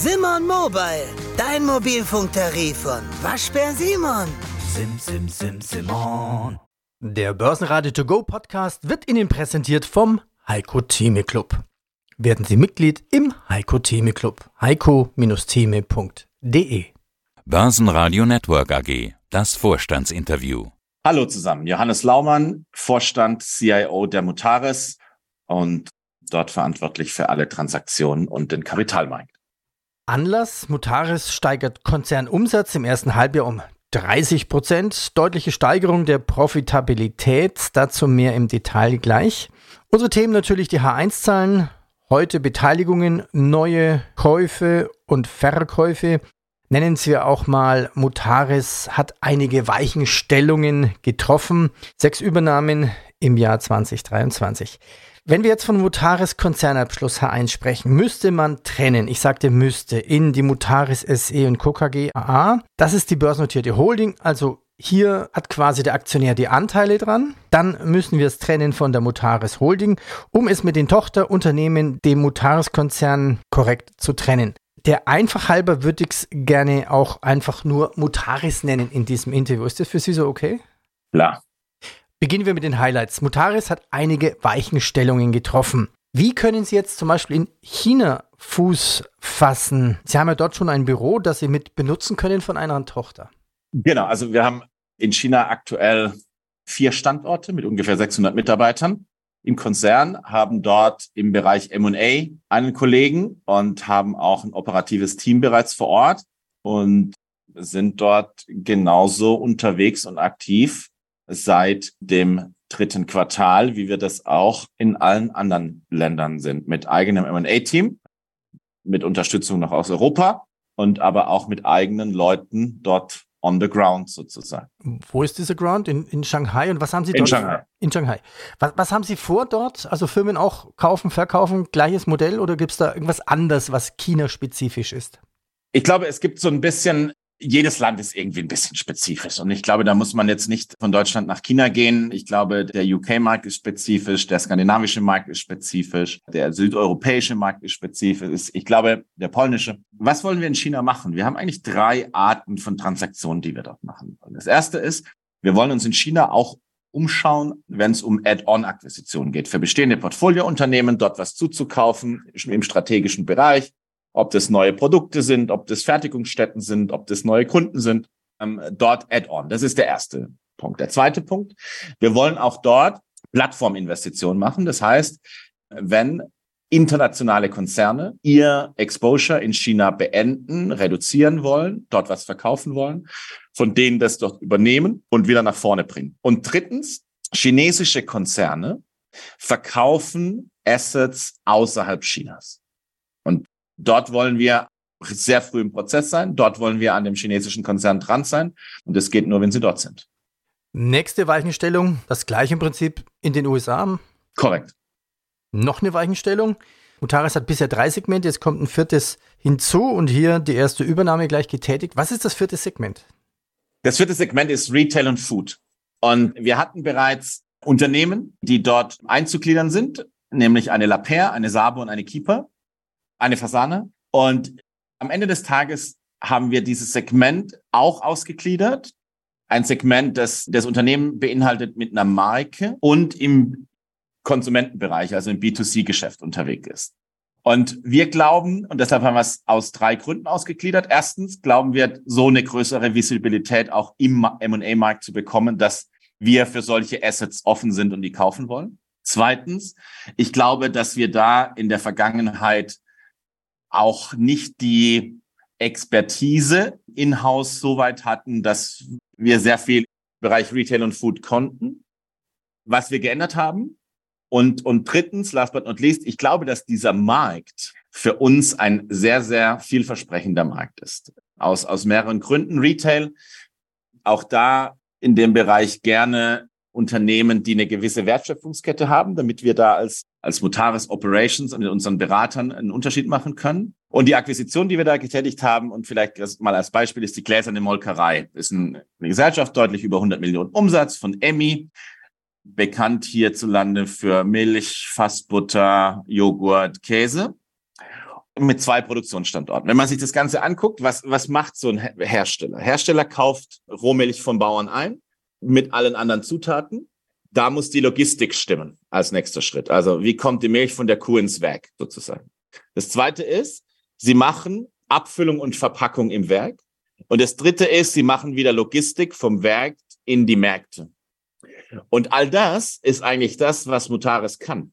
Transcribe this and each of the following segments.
Simon Mobile, dein Mobilfunktarif von Waschbär Simon. Sim, sim, sim, Simon. Der Börsenradio To Go Podcast wird Ihnen präsentiert vom Heiko Theme Club. Werden Sie Mitglied im Heiko Theme Club. heiko-theme.de Börsenradio Network AG. Das Vorstandsinterview. Hallo zusammen, Johannes Laumann, Vorstand CIO der Mutares und dort verantwortlich für alle Transaktionen und den Kapitalmarkt. Anlass, Mutares steigert Konzernumsatz im ersten Halbjahr um 30 Prozent. Deutliche Steigerung der Profitabilität. Dazu mehr im Detail gleich. Unsere Themen natürlich die H1-Zahlen. Heute Beteiligungen, neue Käufe und Verkäufe. Nennen wir auch mal, Mutares hat einige Weichenstellungen getroffen. Sechs Übernahmen im Jahr 2023. Wenn wir jetzt von Mutaris Konzernabschluss H1 sprechen, müsste man trennen, ich sagte müsste, in die Mutaris SE und Co. KG AA. Das ist die börsennotierte Holding, also hier hat quasi der Aktionär die Anteile dran. Dann müssen wir es trennen von der Mutaris Holding, um es mit den Tochterunternehmen, dem Mutaris-Konzern, korrekt zu trennen. Der einfach halber würde ich es gerne auch einfach nur Mutaris nennen in diesem Interview. Ist das für Sie so okay? Klar. Beginnen wir mit den Highlights. Mutaris hat einige Weichenstellungen getroffen. Wie können Sie jetzt zum Beispiel in China Fuß fassen? Sie haben ja dort schon ein Büro, das Sie mit benutzen können von einer Tochter. Genau, also wir haben in China aktuell vier Standorte mit ungefähr 600 Mitarbeitern. Im Konzern haben dort im Bereich M&A einen Kollegen und haben auch ein operatives Team bereits vor Ort und sind dort genauso unterwegs und aktiv seit dem dritten Quartal, wie wir das auch in allen anderen Ländern sind, mit eigenem M&A-Team, mit Unterstützung noch aus Europa und aber auch mit eigenen Leuten dort on the ground sozusagen. Wo ist dieser Ground? In, in Shanghai? Und was haben Sie dort? In Shanghai. In Shanghai. Was, was haben Sie vor dort? Also Firmen auch kaufen, verkaufen, gleiches Modell oder gibt es da irgendwas anderes, was China-spezifisch ist? Ich glaube, es gibt so ein bisschen jedes Land ist irgendwie ein bisschen spezifisch. Und ich glaube, da muss man jetzt nicht von Deutschland nach China gehen. Ich glaube, der UK-Markt ist spezifisch, der skandinavische Markt ist spezifisch, der südeuropäische Markt ist spezifisch. Ich glaube, der polnische. Was wollen wir in China machen? Wir haben eigentlich drei Arten von Transaktionen, die wir dort machen wollen. Das erste ist, wir wollen uns in China auch umschauen, wenn es um Add-on-Akquisitionen geht, für bestehende Portfoliounternehmen dort was zuzukaufen im strategischen Bereich ob das neue Produkte sind, ob das Fertigungsstätten sind, ob das neue Kunden sind, ähm, dort Add-on. Das ist der erste Punkt. Der zweite Punkt, wir wollen auch dort Plattforminvestitionen machen. Das heißt, wenn internationale Konzerne ihr Exposure in China beenden, reduzieren wollen, dort was verkaufen wollen, von denen das dort übernehmen und wieder nach vorne bringen. Und drittens, chinesische Konzerne verkaufen Assets außerhalb Chinas. Und Dort wollen wir sehr früh im Prozess sein. Dort wollen wir an dem chinesischen Konzern dran sein. Und das geht nur, wenn sie dort sind. Nächste Weichenstellung, das gleiche im Prinzip in den USA. Korrekt. Noch eine Weichenstellung. Mutaris hat bisher drei Segmente, jetzt kommt ein viertes hinzu und hier die erste Übernahme gleich getätigt. Was ist das vierte Segment? Das vierte Segment ist Retail und Food. Und wir hatten bereits Unternehmen, die dort einzugliedern sind, nämlich eine La Paire, eine Sabo und eine Keeper eine Fasane. Und am Ende des Tages haben wir dieses Segment auch ausgegliedert. Ein Segment, das das Unternehmen beinhaltet mit einer Marke und im Konsumentenbereich, also im B2C-Geschäft unterwegs ist. Und wir glauben, und deshalb haben wir es aus drei Gründen ausgegliedert. Erstens glauben wir, so eine größere Visibilität auch im M&A-Markt zu bekommen, dass wir für solche Assets offen sind und die kaufen wollen. Zweitens, ich glaube, dass wir da in der Vergangenheit auch nicht die Expertise in-house so weit hatten, dass wir sehr viel im Bereich Retail und Food konnten, was wir geändert haben. Und, und drittens, last but not least, ich glaube, dass dieser Markt für uns ein sehr, sehr vielversprechender Markt ist. Aus, aus mehreren Gründen. Retail, auch da in dem Bereich gerne Unternehmen, die eine gewisse Wertschöpfungskette haben, damit wir da als, als Mutaris Operations und unseren Beratern einen Unterschied machen können. Und die Akquisition, die wir da getätigt haben, und vielleicht mal als Beispiel ist die Gläserne Molkerei. Ist eine Gesellschaft, deutlich über 100 Millionen Umsatz von Emmy, bekannt hierzulande für Milch, Fassbutter, Joghurt, Käse. mit zwei Produktionsstandorten. Wenn man sich das Ganze anguckt, was, was macht so ein Hersteller? Hersteller kauft Rohmilch vom Bauern ein mit allen anderen Zutaten. Da muss die Logistik stimmen als nächster Schritt. Also wie kommt die Milch von der Kuh ins Werk sozusagen? Das zweite ist, sie machen Abfüllung und Verpackung im Werk. Und das dritte ist, sie machen wieder Logistik vom Werk in die Märkte. Und all das ist eigentlich das, was Mutares kann.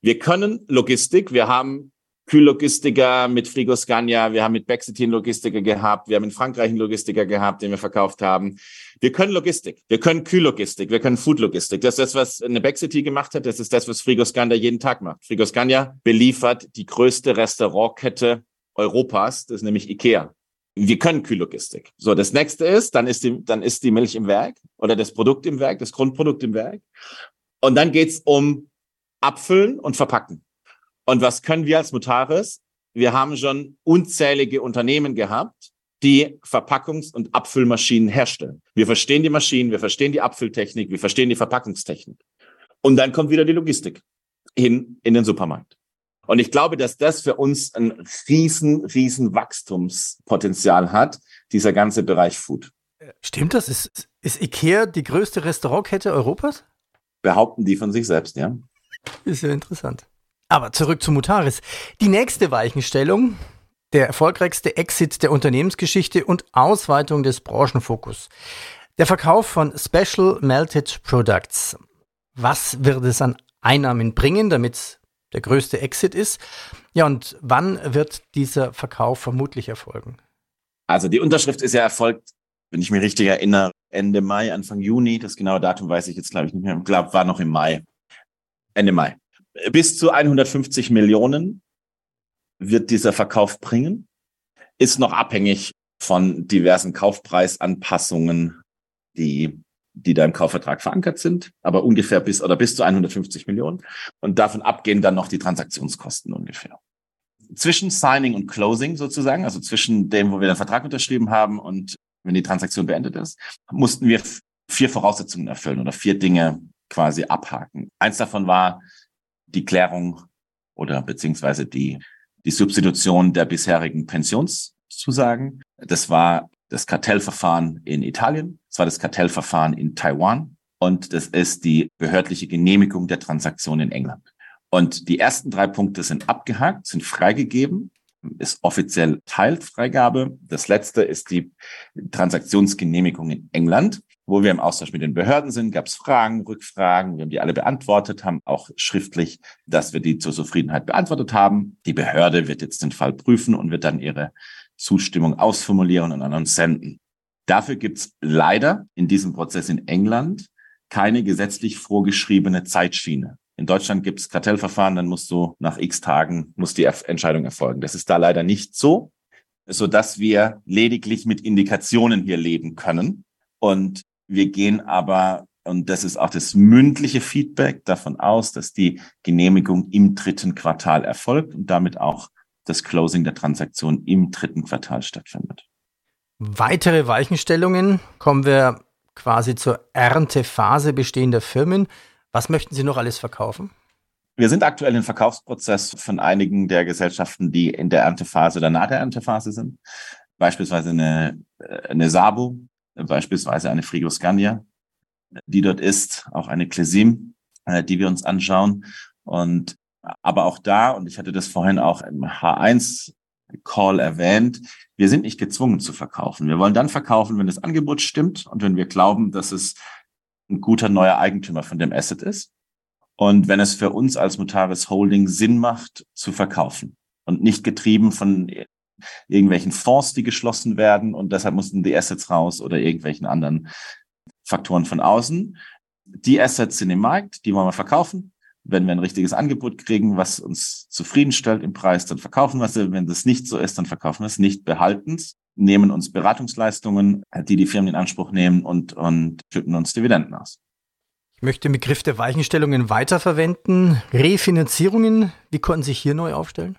Wir können Logistik, wir haben Kühllogistiker mit Frigoscandia, wir haben mit Bexitin Logistiker gehabt, wir haben in Frankreich einen Logistiker gehabt, den wir verkauft haben. Wir können Logistik, wir können Kühllogistik, wir können Foodlogistik. Das ist das, was eine Bexitin gemacht hat, das ist das, was Frigoscandia jeden Tag macht. Frigoscandia beliefert die größte Restaurantkette Europas, das ist nämlich Ikea. Wir können Kühllogistik. So, das nächste ist, dann ist die, dann ist die Milch im Werk oder das Produkt im Werk, das Grundprodukt im Werk. Und dann geht's um Abfüllen und Verpacken. Und was können wir als Mutares? Wir haben schon unzählige Unternehmen gehabt, die Verpackungs- und Abfüllmaschinen herstellen. Wir verstehen die Maschinen, wir verstehen die Abfülltechnik, wir verstehen die Verpackungstechnik. Und dann kommt wieder die Logistik hin in den Supermarkt. Und ich glaube, dass das für uns ein riesen, riesen Wachstumspotenzial hat, dieser ganze Bereich Food. Stimmt das? Ist, ist IKEA die größte Restaurantkette Europas? Behaupten die von sich selbst, ja. Ist ja interessant. Aber zurück zu Mutaris. Die nächste Weichenstellung, der erfolgreichste Exit der Unternehmensgeschichte und Ausweitung des Branchenfokus. Der Verkauf von Special Melted Products. Was wird es an Einnahmen bringen, damit der größte Exit ist? Ja, und wann wird dieser Verkauf vermutlich erfolgen? Also die Unterschrift ist ja erfolgt, wenn ich mich richtig erinnere, Ende Mai, Anfang Juni. Das genaue Datum weiß ich jetzt, glaube ich, nicht mehr. Ich glaube, war noch im Mai. Ende Mai bis zu 150 Millionen wird dieser Verkauf bringen. Ist noch abhängig von diversen Kaufpreisanpassungen, die, die da im Kaufvertrag verankert sind, aber ungefähr bis oder bis zu 150 Millionen. Und davon abgehen dann noch die Transaktionskosten ungefähr. Zwischen Signing und Closing sozusagen, also zwischen dem, wo wir den Vertrag unterschrieben haben und wenn die Transaktion beendet ist, mussten wir vier Voraussetzungen erfüllen oder vier Dinge quasi abhaken. Eins davon war, die Klärung oder beziehungsweise die, die Substitution der bisherigen Pensionszusagen. Das war das Kartellverfahren in Italien, das war das Kartellverfahren in Taiwan und das ist die behördliche Genehmigung der Transaktion in England. Und die ersten drei Punkte sind abgehakt, sind freigegeben, ist offiziell Teilfreigabe. Das letzte ist die Transaktionsgenehmigung in England wo wir im Austausch mit den Behörden sind, gab es Fragen, Rückfragen, wir haben die alle beantwortet, haben auch schriftlich, dass wir die zur Zufriedenheit beantwortet haben. Die Behörde wird jetzt den Fall prüfen und wird dann ihre Zustimmung ausformulieren und an uns senden. Dafür gibt es leider in diesem Prozess in England keine gesetzlich vorgeschriebene Zeitschiene. In Deutschland gibt es Kartellverfahren, dann musst du nach x Tagen, muss die Entscheidung erfolgen. Das ist da leider nicht so, so dass wir lediglich mit Indikationen hier leben können. Und wir gehen aber, und das ist auch das mündliche Feedback, davon aus, dass die Genehmigung im dritten Quartal erfolgt und damit auch das Closing der Transaktion im dritten Quartal stattfindet. Weitere Weichenstellungen kommen wir quasi zur Erntephase bestehender Firmen. Was möchten Sie noch alles verkaufen? Wir sind aktuell im Verkaufsprozess von einigen der Gesellschaften, die in der Erntephase oder nach der Erntephase sind. Beispielsweise eine, eine Sabo, beispielsweise eine Frigoscandia, die dort ist, auch eine Clesim, äh, die wir uns anschauen. Und aber auch da, und ich hatte das vorhin auch im H1 Call erwähnt, wir sind nicht gezwungen zu verkaufen. Wir wollen dann verkaufen, wenn das Angebot stimmt und wenn wir glauben, dass es ein guter neuer Eigentümer von dem Asset ist. Und wenn es für uns als Mutaris Holding Sinn macht, zu verkaufen und nicht getrieben von irgendwelchen Fonds, die geschlossen werden und deshalb mussten die Assets raus oder irgendwelchen anderen Faktoren von außen. Die Assets sind im Markt, die wollen wir verkaufen. Wenn wir ein richtiges Angebot kriegen, was uns zufriedenstellt im Preis, dann verkaufen wir es. Wenn das nicht so ist, dann verkaufen wir es nicht behaltens, nehmen uns Beratungsleistungen, die die Firmen in Anspruch nehmen und, und schütten uns Dividenden aus. Ich möchte den Begriff der Weichenstellungen weiterverwenden. Refinanzierungen, wie konnten sich hier neu aufstellen?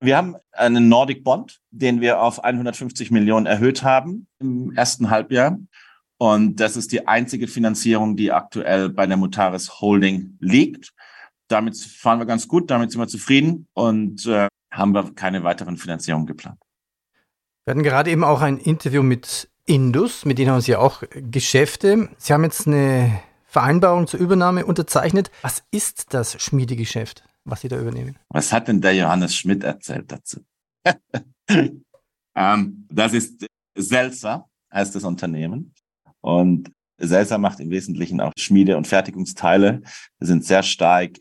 Wir haben einen Nordic Bond, den wir auf 150 Millionen erhöht haben im ersten Halbjahr. Und das ist die einzige Finanzierung, die aktuell bei der Mutaris Holding liegt. Damit fahren wir ganz gut, damit sind wir zufrieden und äh, haben wir keine weiteren Finanzierungen geplant. Wir hatten gerade eben auch ein Interview mit Indus, mit denen haben Sie auch Geschäfte. Sie haben jetzt eine Vereinbarung zur Übernahme unterzeichnet. Was ist das Schmiedegeschäft? Was Sie da übernehmen. Was hat denn der Johannes Schmidt erzählt dazu? ähm, das ist Selsa, heißt das Unternehmen. Und Selsa macht im Wesentlichen auch Schmiede- und Fertigungsteile. Wir sind sehr stark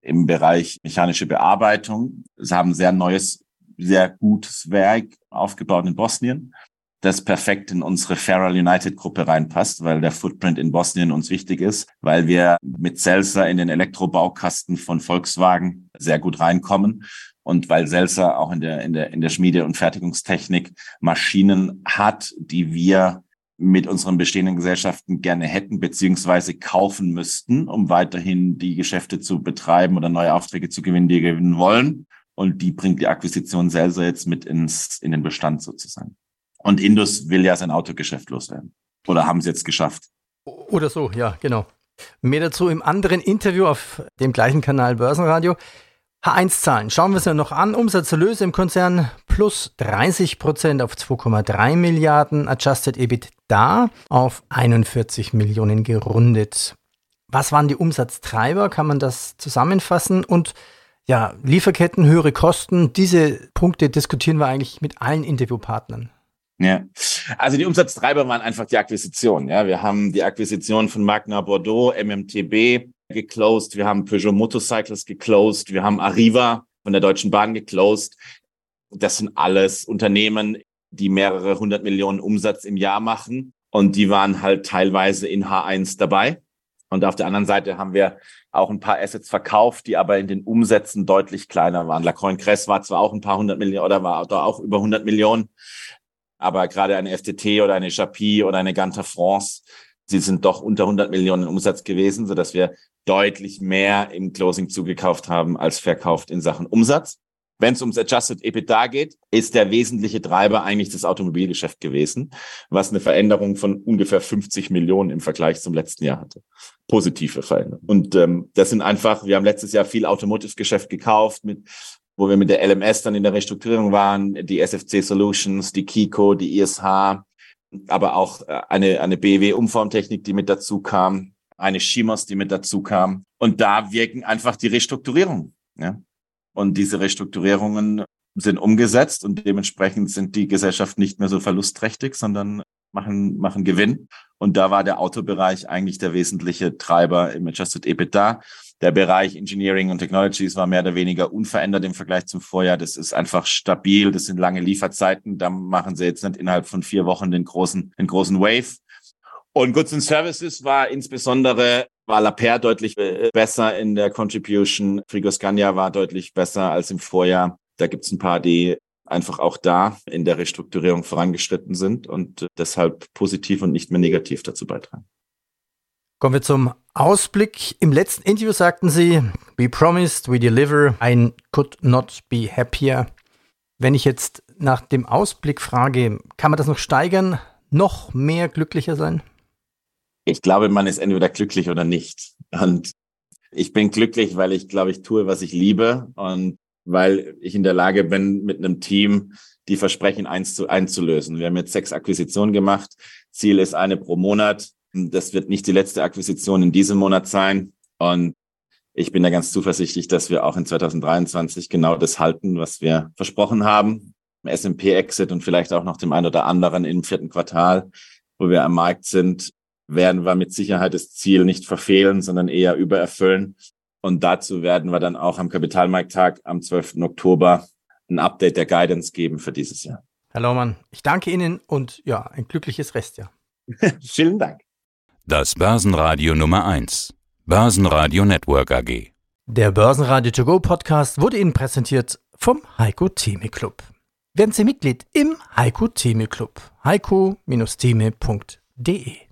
im Bereich mechanische Bearbeitung. Sie haben sehr neues, sehr gutes Werk aufgebaut in Bosnien das perfekt in unsere Feral United Gruppe reinpasst, weil der Footprint in Bosnien uns wichtig ist, weil wir mit Selsa in den Elektrobaukasten von Volkswagen sehr gut reinkommen und weil Selsa auch in der, in der, in der Schmiede- und Fertigungstechnik Maschinen hat, die wir mit unseren bestehenden Gesellschaften gerne hätten, beziehungsweise kaufen müssten, um weiterhin die Geschäfte zu betreiben oder neue Aufträge zu gewinnen, die wir gewinnen wollen. Und die bringt die Akquisition Selsa jetzt mit ins, in den Bestand sozusagen. Und Indus will ja sein Autogeschäft loswerden. Oder haben sie jetzt geschafft? Oder so, ja, genau. Mehr dazu im anderen Interview auf dem gleichen Kanal Börsenradio. H1-Zahlen. Schauen wir es ja noch an. Umsatzerlöse im Konzern plus 30 Prozent auf 2,3 Milliarden. Adjusted EBITDA auf 41 Millionen gerundet. Was waren die Umsatztreiber? Kann man das zusammenfassen? Und ja, Lieferketten, höhere Kosten. Diese Punkte diskutieren wir eigentlich mit allen Interviewpartnern. Ja, also die Umsatztreiber waren einfach die Akquisition. Ja, wir haben die Akquisition von Magna Bordeaux, MMTB geclosed, wir haben Peugeot Motorcycles geclosed, wir haben Arriva von der Deutschen Bahn geclosed. Das sind alles Unternehmen, die mehrere hundert Millionen Umsatz im Jahr machen und die waren halt teilweise in H1 dabei. Und auf der anderen Seite haben wir auch ein paar Assets verkauft, die aber in den Umsätzen deutlich kleiner waren. Lacroix Cress war zwar auch ein paar hundert Millionen oder war da auch über 100 Millionen, aber gerade eine FTT oder eine Chapi oder eine Ganter France, sie sind doch unter 100 Millionen Umsatz gewesen, so dass wir deutlich mehr im Closing zugekauft haben als verkauft in Sachen Umsatz. Wenn es ums Adjusted EBITDA geht, ist der wesentliche Treiber eigentlich das Automobilgeschäft gewesen, was eine Veränderung von ungefähr 50 Millionen im Vergleich zum letzten Jahr hatte. Positive Veränderung. Und ähm, das sind einfach, wir haben letztes Jahr viel Automotive-Geschäft gekauft mit wo wir mit der LMS dann in der Restrukturierung waren, die SFC Solutions, die Kiko, die ISH, aber auch äh, eine, eine BW-Umformtechnik, die mit dazu kam, eine Shimos, die mit dazu kam. Und da wirken einfach die Restrukturierungen. Ja? Und diese Restrukturierungen sind umgesetzt und dementsprechend sind die Gesellschaften nicht mehr so verlustträchtig, sondern machen, machen Gewinn. Und da war der Autobereich eigentlich der wesentliche Treiber im Adjusted EBITDA. Der Bereich Engineering und Technologies war mehr oder weniger unverändert im Vergleich zum Vorjahr. Das ist einfach stabil. Das sind lange Lieferzeiten. Da machen sie jetzt nicht innerhalb von vier Wochen den großen, den großen Wave. Und Goods and Services war insbesondere war Laper deutlich äh, besser in der Contribution. Frigoscandia war deutlich besser als im Vorjahr. Da gibt's ein paar, die einfach auch da in der Restrukturierung vorangeschritten sind und deshalb positiv und nicht mehr negativ dazu beitragen. Kommen wir zum Ausblick. Im letzten Interview sagten Sie, we promised, we deliver, I could not be happier. Wenn ich jetzt nach dem Ausblick frage, kann man das noch steigern, noch mehr glücklicher sein? Ich glaube, man ist entweder glücklich oder nicht. Und ich bin glücklich, weil ich glaube, ich tue, was ich liebe und weil ich in der Lage bin, mit einem Team die Versprechen eins zu, einzulösen. Wir haben jetzt sechs Akquisitionen gemacht. Ziel ist eine pro Monat. Das wird nicht die letzte Akquisition in diesem Monat sein. Und ich bin da ganz zuversichtlich, dass wir auch in 2023 genau das halten, was wir versprochen haben. SMP-Exit und vielleicht auch noch dem einen oder anderen im vierten Quartal, wo wir am Markt sind, werden wir mit Sicherheit das Ziel nicht verfehlen, sondern eher übererfüllen. Und dazu werden wir dann auch am Kapitalmarkttag am 12. Oktober ein Update der Guidance geben für dieses Jahr. Herr Laumann, ich danke Ihnen und ja, ein glückliches Restjahr. Vielen Dank. Das Börsenradio Nummer 1. Börsenradio Network AG. Der Börsenradio To Go Podcast wurde Ihnen präsentiert vom Heiko Theme Club. Werden Sie Mitglied im Heiko Theme Club. heiko-theme.de